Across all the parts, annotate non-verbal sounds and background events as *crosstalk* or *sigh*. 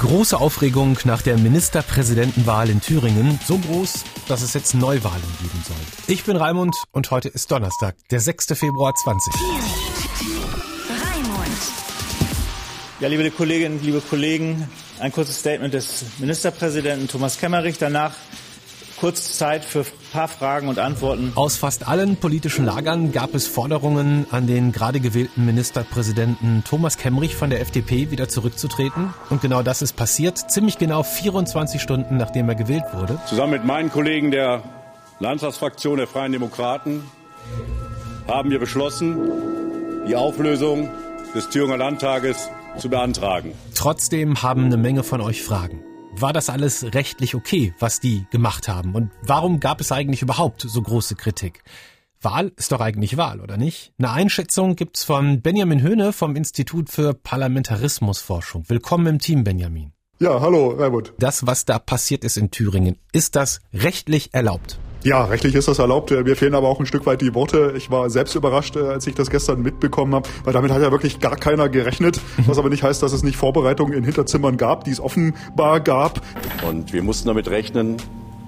Große Aufregung nach der Ministerpräsidentenwahl in Thüringen. So groß, dass es jetzt Neuwahlen geben soll. Ich bin Raimund und heute ist Donnerstag, der 6. Februar 20. Ja, liebe Kolleginnen, liebe Kollegen, ein kurzes Statement des Ministerpräsidenten Thomas Kemmerich. Danach kurz Zeit für ein paar Fragen und Antworten. Aus fast allen politischen Lagern gab es Forderungen an den gerade gewählten Ministerpräsidenten Thomas Kemmerich von der FDP wieder zurückzutreten. Und genau das ist passiert, ziemlich genau 24 Stunden nachdem er gewählt wurde. Zusammen mit meinen Kollegen der Landtagsfraktion der Freien Demokraten haben wir beschlossen, die Auflösung des Thüringer Landtages zu beantragen. Trotzdem haben eine Menge von euch Fragen war das alles rechtlich okay, was die gemacht haben? Und warum gab es eigentlich überhaupt so große Kritik? Wahl ist doch eigentlich Wahl, oder nicht? Eine Einschätzung gibt's von Benjamin Höhne vom Institut für Parlamentarismusforschung. Willkommen im Team, Benjamin. Ja, hallo, Raimund. Das, was da passiert ist in Thüringen, ist das rechtlich erlaubt? Ja, rechtlich ist das erlaubt. Mir fehlen aber auch ein Stück weit die Worte. Ich war selbst überrascht, äh, als ich das gestern mitbekommen habe, weil damit hat ja wirklich gar keiner gerechnet. *laughs* Was aber nicht heißt, dass es nicht Vorbereitungen in Hinterzimmern gab, die es offenbar gab. Und wir mussten damit rechnen,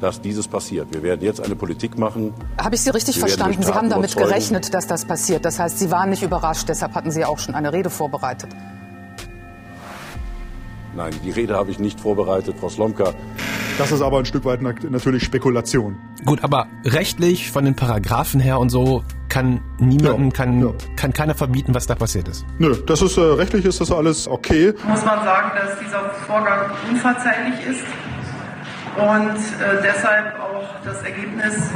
dass dieses passiert. Wir werden jetzt eine Politik machen. Habe ich Sie richtig verstanden? Sie haben damit gerechnet, dass das passiert. Das heißt, Sie waren nicht überrascht. Deshalb hatten Sie auch schon eine Rede vorbereitet. Nein, die Rede habe ich nicht vorbereitet, Frau Slomka. Das ist aber ein Stück weit natürlich Spekulation. Gut, aber rechtlich von den Paragraphen her und so kann niemanden, ja, kann, ja. kann keiner verbieten, was da passiert ist. Nö, das ist äh, rechtlich ist das alles okay. Muss man sagen, dass dieser Vorgang unverzeihlich ist und äh, deshalb auch das Ergebnis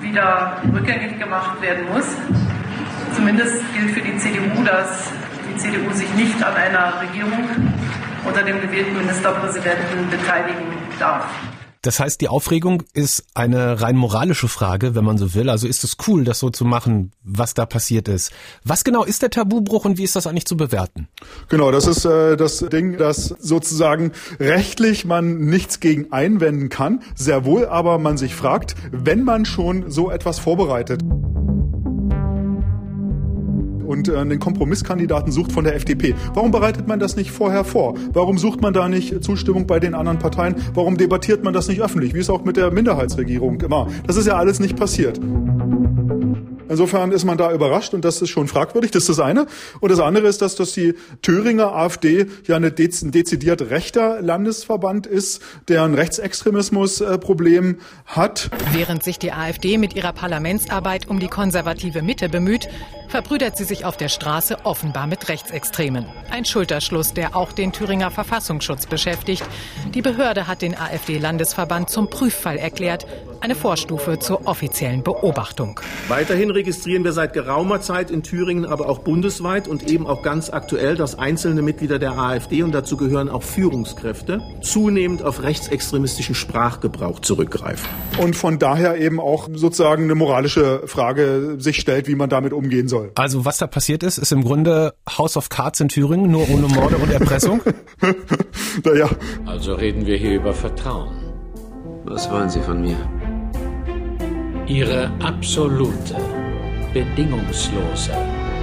wieder rückgängig gemacht werden muss. Zumindest gilt für die CDU, dass die CDU sich nicht an einer Regierung unter dem gewählten Ministerpräsidenten beteiligen darf. Das heißt, die Aufregung ist eine rein moralische Frage, wenn man so will. Also ist es cool, das so zu machen, was da passiert ist. Was genau ist der Tabubruch und wie ist das eigentlich zu bewerten? Genau, das ist äh, das Ding, dass sozusagen rechtlich man nichts gegen einwenden kann, sehr wohl aber man sich fragt, wenn man schon so etwas vorbereitet und äh, einen Kompromisskandidaten sucht von der FDP. Warum bereitet man das nicht vorher vor? Warum sucht man da nicht Zustimmung bei den anderen Parteien? Warum debattiert man das nicht öffentlich, wie es auch mit der Minderheitsregierung immer? Das ist ja alles nicht passiert. Insofern ist man da überrascht und das ist schon fragwürdig. Das ist das eine. Und das andere ist, dass, dass die Thüringer AfD ja eine dez ein dezidiert rechter Landesverband ist, der ein Rechtsextremismusproblem hat. Während sich die AfD mit ihrer Parlamentsarbeit um die konservative Mitte bemüht, verbrüdert sie sich auf der Straße offenbar mit Rechtsextremen. Ein Schulterschluss, der auch den Thüringer Verfassungsschutz beschäftigt. Die Behörde hat den AfD-Landesverband zum Prüffall erklärt, eine Vorstufe zur offiziellen Beobachtung. Weiterhin registrieren wir seit geraumer Zeit in Thüringen, aber auch bundesweit und eben auch ganz aktuell, dass einzelne Mitglieder der AfD und dazu gehören auch Führungskräfte zunehmend auf rechtsextremistischen Sprachgebrauch zurückgreifen. Und von daher eben auch sozusagen eine moralische Frage sich stellt, wie man damit umgehen soll. Also was da passiert ist, ist im Grunde House of Cards in Thüringen, nur ohne Morde und Erpressung? *laughs* naja. Also reden wir hier über Vertrauen. Was wollen Sie von mir? Ihre absolute, bedingungslose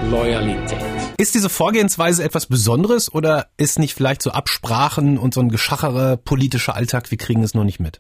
Loyalität. Ist diese Vorgehensweise etwas Besonderes oder ist nicht vielleicht so Absprachen und so ein geschachere politischer Alltag, wir kriegen es nur nicht mit?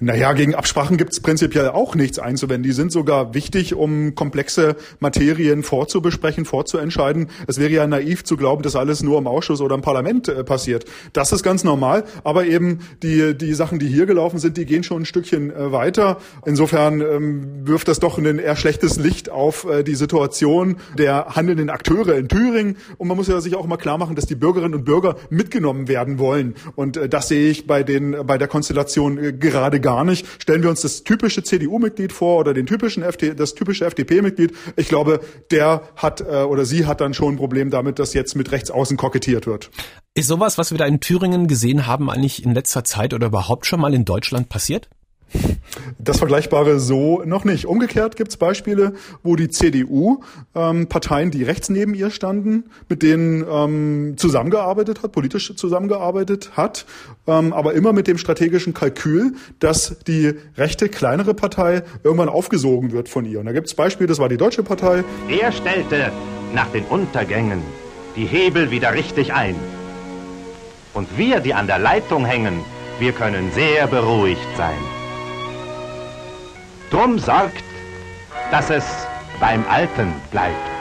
Naja, gegen Absprachen gibt es prinzipiell auch nichts einzuwenden. Die sind sogar wichtig, um komplexe Materien vorzubesprechen, vorzuentscheiden. Es wäre ja naiv zu glauben, dass alles nur im Ausschuss oder im Parlament äh, passiert. Das ist ganz normal, aber eben die, die Sachen, die hier gelaufen sind, die gehen schon ein Stückchen äh, weiter. Insofern ähm, wirft das doch ein eher schlechtes Licht auf äh, die Situation der handelnden Akteure in Thüringen. Und man muss ja sich auch mal klar machen, dass die Bürgerinnen und Bürger mitgenommen werden wollen. Und äh, das sehe ich bei, den, bei der Konstellation äh, gerade gerade gar nicht. Stellen wir uns das typische CDU-Mitglied vor oder den typischen FD, das typische FDP-Mitglied. Ich glaube, der hat äh, oder sie hat dann schon ein Problem damit, dass jetzt mit rechts außen kokettiert wird. Ist sowas, was wir da in Thüringen gesehen haben, eigentlich in letzter Zeit oder überhaupt schon mal in Deutschland passiert? Das Vergleichbare so noch nicht. Umgekehrt gibt es Beispiele, wo die CDU ähm, Parteien, die rechts neben ihr standen, mit denen ähm, zusammengearbeitet hat, politisch zusammengearbeitet hat, ähm, aber immer mit dem strategischen Kalkül, dass die rechte kleinere Partei irgendwann aufgesogen wird von ihr. Und da gibt es Beispiele, das war die Deutsche Partei. Er stellte nach den Untergängen die Hebel wieder richtig ein Und wir, die an der Leitung hängen, wir können sehr beruhigt sein. Drum sorgt, dass es beim Alten bleibt.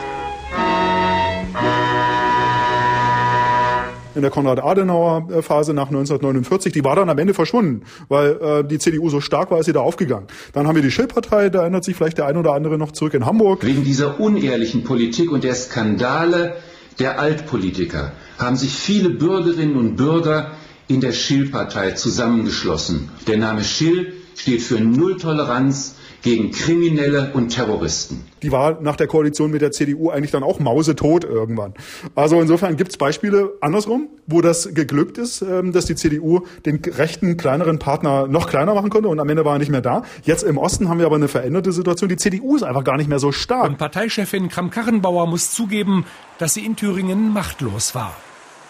in der Konrad-Adenauer-Phase nach 1949, die war dann am Ende verschwunden, weil äh, die CDU so stark war, ist sie da aufgegangen. Dann haben wir die Schill-Partei, da erinnert sich vielleicht der ein oder andere noch zurück in Hamburg. Wegen dieser unehrlichen Politik und der Skandale der Altpolitiker haben sich viele Bürgerinnen und Bürger in der Schill-Partei zusammengeschlossen. Der Name Schill steht für Nulltoleranz gegen Kriminelle und Terroristen. Die war nach der Koalition mit der CDU eigentlich dann auch mausetot irgendwann. Also insofern gibt es Beispiele andersrum, wo das geglückt ist, ähm, dass die CDU den rechten, kleineren Partner noch kleiner machen konnte und am Ende war er nicht mehr da. Jetzt im Osten haben wir aber eine veränderte Situation. Die CDU ist einfach gar nicht mehr so stark. Und Parteichefin Kram-Karrenbauer muss zugeben, dass sie in Thüringen machtlos war.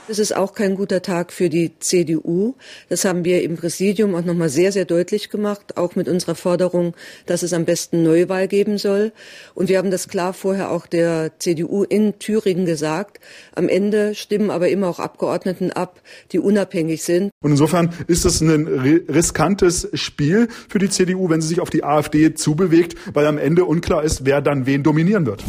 Es ist auch kein guter Tag für die CDU. Das haben wir im Präsidium auch nochmal sehr, sehr deutlich gemacht, auch mit unserer Forderung, dass es am besten Neuwahl geben soll. Und wir haben das klar vorher auch der CDU in Thüringen gesagt. Am Ende stimmen aber immer auch Abgeordneten ab, die unabhängig sind. Und insofern ist es ein riskantes Spiel für die CDU, wenn sie sich auf die AfD zubewegt, weil am Ende unklar ist, wer dann wen dominieren wird.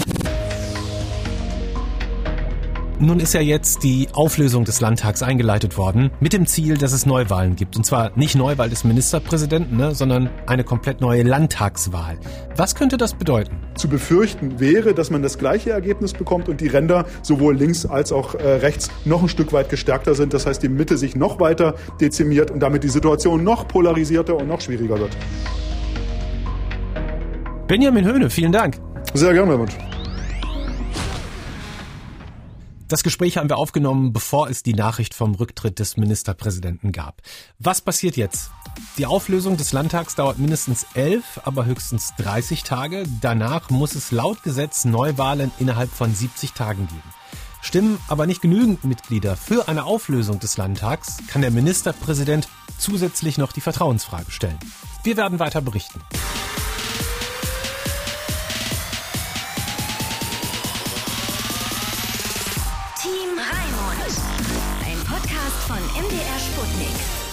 Nun ist ja jetzt die Auflösung des Landtags eingeleitet worden, mit dem Ziel, dass es Neuwahlen gibt. Und zwar nicht Neuwahl des Ministerpräsidenten, ne, sondern eine komplett neue Landtagswahl. Was könnte das bedeuten? Zu befürchten wäre, dass man das gleiche Ergebnis bekommt und die Ränder sowohl links als auch äh, rechts noch ein Stück weit gestärkter sind. Das heißt, die Mitte sich noch weiter dezimiert und damit die Situation noch polarisierter und noch schwieriger wird. Benjamin Höhne, vielen Dank. Sehr gerne, Herr Wunsch. Das Gespräch haben wir aufgenommen, bevor es die Nachricht vom Rücktritt des Ministerpräsidenten gab. Was passiert jetzt? Die Auflösung des Landtags dauert mindestens elf, aber höchstens 30 Tage. Danach muss es laut Gesetz Neuwahlen innerhalb von 70 Tagen geben. Stimmen aber nicht genügend Mitglieder für eine Auflösung des Landtags, kann der Ministerpräsident zusätzlich noch die Vertrauensfrage stellen. Wir werden weiter berichten. Von MDR Sputnik.